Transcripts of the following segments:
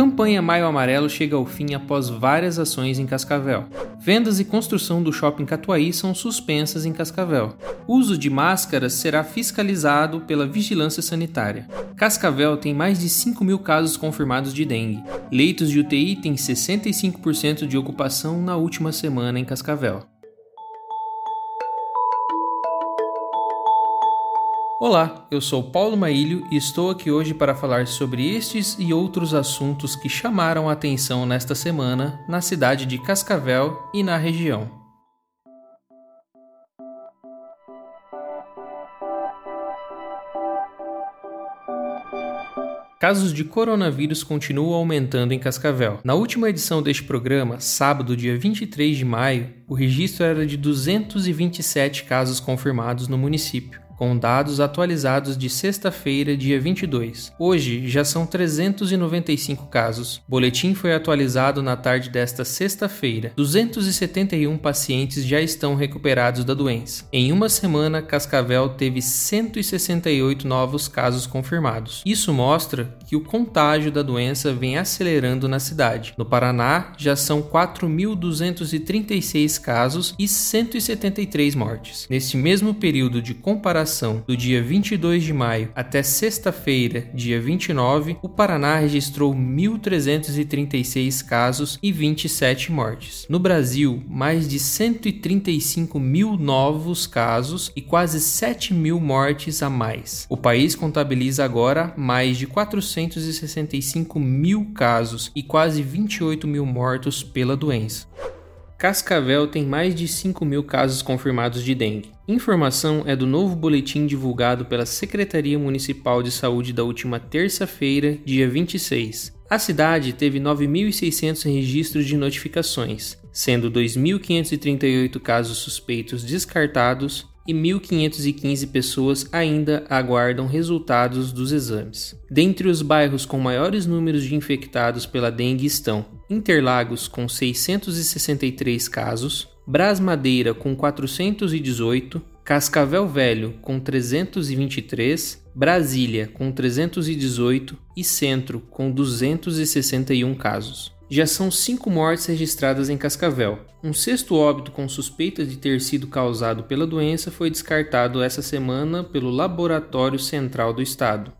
Campanha Maio Amarelo chega ao fim após várias ações em Cascavel. Vendas e construção do shopping Catuaí são suspensas em Cascavel. Uso de máscaras será fiscalizado pela Vigilância Sanitária. Cascavel tem mais de 5 mil casos confirmados de dengue. Leitos de UTI têm 65% de ocupação na última semana em Cascavel. Olá, eu sou Paulo Maílio e estou aqui hoje para falar sobre estes e outros assuntos que chamaram a atenção nesta semana na cidade de Cascavel e na região. Casos de coronavírus continuam aumentando em Cascavel. Na última edição deste programa, sábado, dia 23 de maio, o registro era de 227 casos confirmados no município com dados atualizados de sexta-feira, dia 22. Hoje já são 395 casos. O boletim foi atualizado na tarde desta sexta-feira. 271 pacientes já estão recuperados da doença. Em uma semana, Cascavel teve 168 novos casos confirmados. Isso mostra que o contágio da doença vem acelerando na cidade. No Paraná, já são 4.236 casos e 173 mortes. Neste mesmo período de comparação, do dia 22 de maio até sexta-feira, dia 29, o Paraná registrou 1.336 casos e 27 mortes. No Brasil, mais de 135 mil novos casos e quase 7 mil mortes a mais. O país contabiliza agora mais de 465 mil casos e quase 28 mil mortos pela doença. Cascavel tem mais de 5 mil casos confirmados de dengue. Informação é do novo boletim divulgado pela Secretaria Municipal de Saúde da última terça-feira, dia 26. A cidade teve 9.600 registros de notificações, sendo 2.538 casos suspeitos descartados e 1.515 pessoas ainda aguardam resultados dos exames. Dentre os bairros com maiores números de infectados pela dengue estão Interlagos, com 663 casos, Brás Madeira, com 418, Cascavel Velho, com 323, Brasília, com 318 e Centro, com 261 casos já são cinco mortes registradas em Cascavel. Um sexto óbito com suspeita de ter sido causado pela doença foi descartado essa semana pelo Laboratório Central do Estado.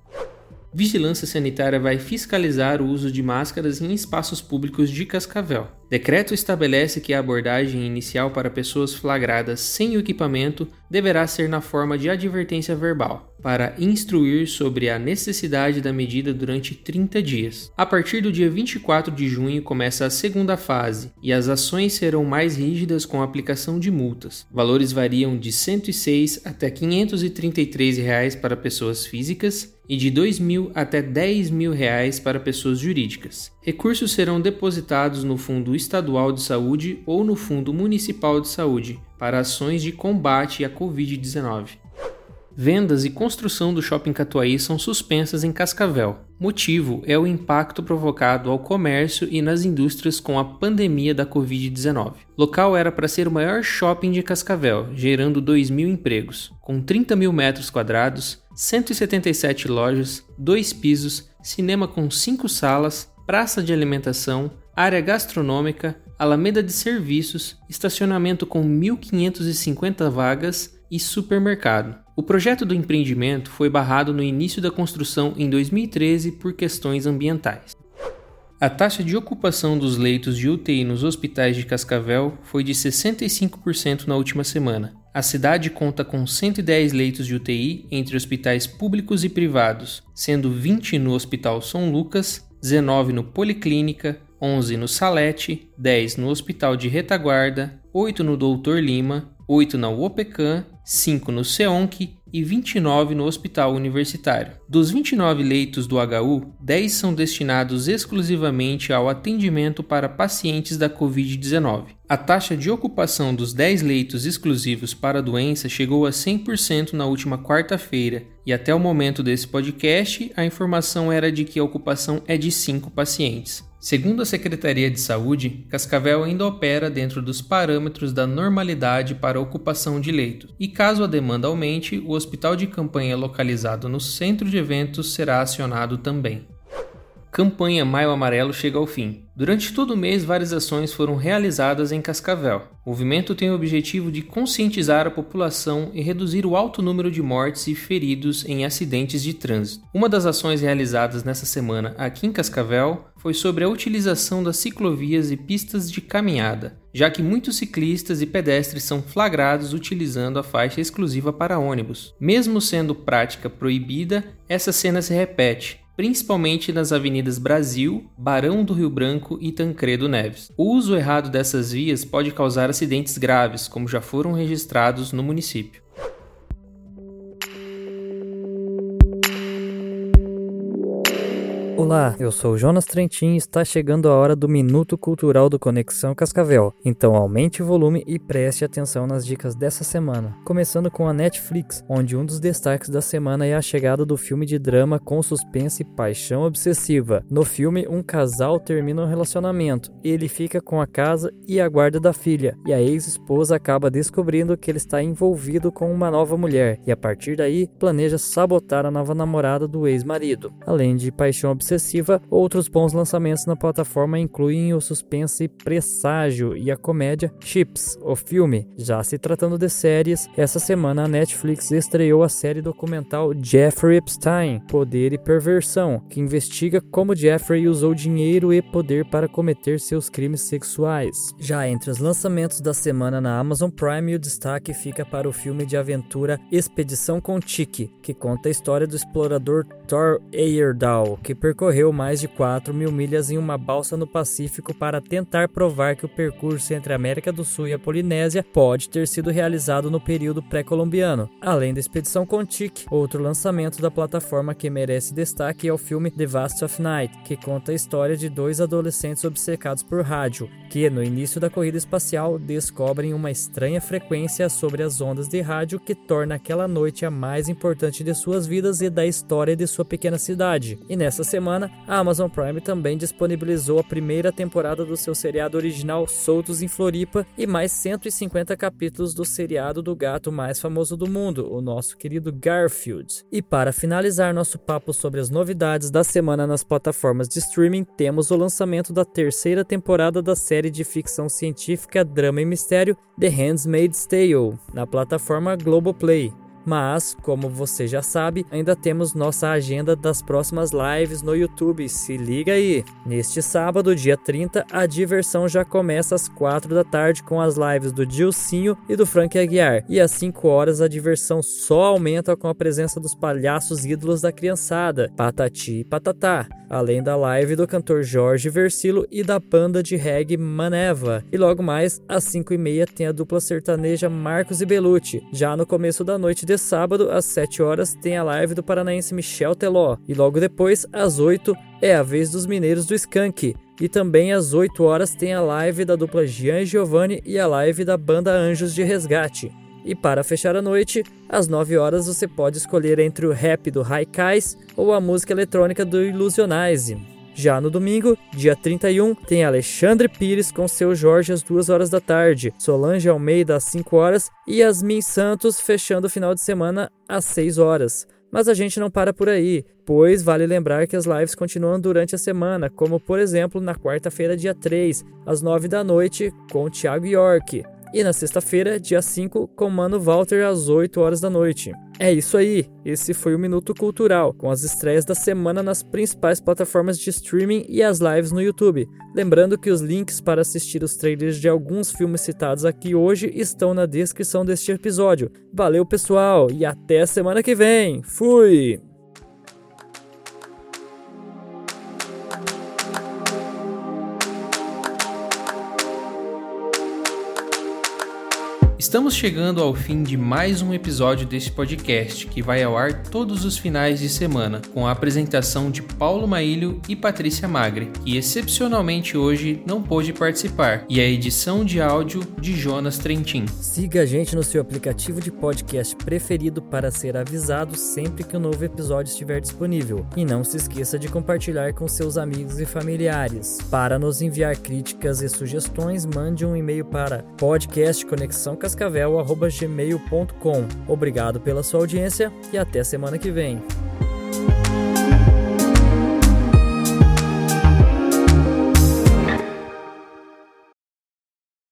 Vigilância Sanitária vai fiscalizar o uso de máscaras em espaços públicos de Cascavel. Decreto estabelece que a abordagem inicial para pessoas flagradas sem equipamento deverá ser na forma de advertência verbal, para instruir sobre a necessidade da medida durante 30 dias. A partir do dia 24 de junho começa a segunda fase e as ações serão mais rígidas com a aplicação de multas. Valores variam de R$ 106 até 533 reais para pessoas físicas e de R$ 2 mil até 10 mil reais para pessoas jurídicas. Recursos serão depositados no Fundo Estadual de Saúde ou no Fundo Municipal de Saúde para ações de combate à Covid-19. Vendas e construção do Shopping Catuaí são suspensas em Cascavel. Motivo é o impacto provocado ao comércio e nas indústrias com a pandemia da Covid-19. Local era para ser o maior shopping de Cascavel, gerando 2 mil empregos, com 30 mil metros quadrados, 177 lojas, dois pisos, cinema com cinco salas, praça de alimentação, área gastronômica, alameda de serviços, estacionamento com 1.550 vagas e supermercado. O projeto do empreendimento foi barrado no início da construção em 2013 por questões ambientais. A taxa de ocupação dos leitos de UTI nos hospitais de Cascavel foi de 65% na última semana. A cidade conta com 110 leitos de UTI entre hospitais públicos e privados, sendo 20 no Hospital São Lucas, 19 no Policlínica, 11 no Salete, 10 no Hospital de Retaguarda, 8 no Doutor Lima, 8 na UOPECAM, 5 no SEONC e 29 no Hospital Universitário. Dos 29 leitos do HU, 10 são destinados exclusivamente ao atendimento para pacientes da Covid-19. A taxa de ocupação dos 10 leitos exclusivos para a doença chegou a 100% na última quarta-feira, e até o momento desse podcast, a informação era de que a ocupação é de 5 pacientes. Segundo a Secretaria de Saúde, Cascavel ainda opera dentro dos parâmetros da normalidade para ocupação de leitos, e caso a demanda aumente, o hospital de campanha localizado no centro de eventos será acionado também. campanha Maio Amarelo chega ao fim. Durante todo o mês, várias ações foram realizadas em Cascavel. O movimento tem o objetivo de conscientizar a população e reduzir o alto número de mortes e feridos em acidentes de trânsito. Uma das ações realizadas nessa semana aqui em Cascavel foi sobre a utilização das ciclovias e pistas de caminhada, já que muitos ciclistas e pedestres são flagrados utilizando a faixa exclusiva para ônibus. Mesmo sendo prática proibida, essa cena se repete, principalmente nas avenidas Brasil, Barão do Rio Branco e Tancredo Neves. O uso errado dessas vias pode causar acidentes graves, como já foram registrados no município. Olá, eu sou Jonas Trentin e está chegando a hora do Minuto Cultural do Conexão Cascavel. Então aumente o volume e preste atenção nas dicas dessa semana. Começando com a Netflix, onde um dos destaques da semana é a chegada do filme de drama com suspense e paixão obsessiva. No filme, um casal termina um relacionamento. Ele fica com a casa e a guarda da filha, e a ex-esposa acaba descobrindo que ele está envolvido com uma nova mulher, e a partir daí planeja sabotar a nova namorada do ex-marido. Além de paixão obsessiva, excessiva, outros bons lançamentos na plataforma incluem o suspense Presságio e a comédia Chips, o filme. Já se tratando de séries, essa semana a Netflix estreou a série documental Jeffrey Epstein, Poder e Perversão, que investiga como Jeffrey usou dinheiro e poder para cometer seus crimes sexuais. Já entre os lançamentos da semana na Amazon Prime, o destaque fica para o filme de aventura Expedição com Tiki, que conta a história do explorador Thor Heyerdahl, que percorreu percorreu mais de 4 mil milhas em uma balsa no Pacífico para tentar provar que o percurso entre a América do Sul e a Polinésia pode ter sido realizado no período pré-colombiano. Além da expedição Contic, outro lançamento da plataforma que merece destaque é o filme The Vast of Night, que conta a história de dois adolescentes obcecados por rádio, que no início da corrida espacial descobrem uma estranha frequência sobre as ondas de rádio que torna aquela noite a mais importante de suas vidas e da história de sua pequena cidade. E nessa semana semana, a Amazon Prime também disponibilizou a primeira temporada do seu seriado original Soltos em Floripa e mais 150 capítulos do seriado do gato mais famoso do mundo, o nosso querido Garfield. E para finalizar nosso papo sobre as novidades da semana nas plataformas de streaming, temos o lançamento da terceira temporada da série de ficção científica, drama e mistério The Handmaid's Tale, na plataforma Globoplay. Mas, como você já sabe, ainda temos nossa agenda das próximas lives no YouTube. Se liga aí! Neste sábado, dia 30, a diversão já começa às 4 da tarde com as lives do Dilcinho e do Frank Aguiar. E às 5 horas a diversão só aumenta com a presença dos palhaços ídolos da criançada, Patati e Patatá, além da live do cantor Jorge Versilo e da banda de reggae Maneva. E logo mais, às 5 e meia tem a dupla sertaneja Marcos e Belucci. Já no começo da noite sábado, às 7 horas, tem a live do paranaense Michel Teló. E logo depois, às 8, é a vez dos mineiros do Skank. E também às 8 horas tem a live da dupla Gian Giovanni e a live da banda Anjos de Resgate. E para fechar a noite, às 9 horas você pode escolher entre o rap do Haikais ou a música eletrônica do Illusionize. Já no domingo, dia 31, tem Alexandre Pires com seu Jorge às 2 horas da tarde, Solange Almeida às 5 horas e Yasmin Santos fechando o final de semana às 6 horas. Mas a gente não para por aí, pois vale lembrar que as lives continuam durante a semana, como por exemplo na quarta-feira, dia 3, às 9 da noite, com Thiago York. E na sexta-feira, dia 5, com Mano Walter às 8 horas da noite. É isso aí, esse foi o Minuto Cultural, com as estreias da semana nas principais plataformas de streaming e as lives no YouTube. Lembrando que os links para assistir os trailers de alguns filmes citados aqui hoje estão na descrição deste episódio. Valeu, pessoal, e até a semana que vem! Fui! Estamos chegando ao fim de mais um episódio deste podcast, que vai ao ar todos os finais de semana, com a apresentação de Paulo Maílio e Patrícia Magre, que excepcionalmente hoje não pôde participar, e a edição de áudio de Jonas Trentin. Siga a gente no seu aplicativo de podcast preferido para ser avisado sempre que um novo episódio estiver disponível. E não se esqueça de compartilhar com seus amigos e familiares. Para nos enviar críticas e sugestões, mande um e-mail para podcastconexãocascavel cascavel.gmail.com. Obrigado pela sua audiência e até semana que vem.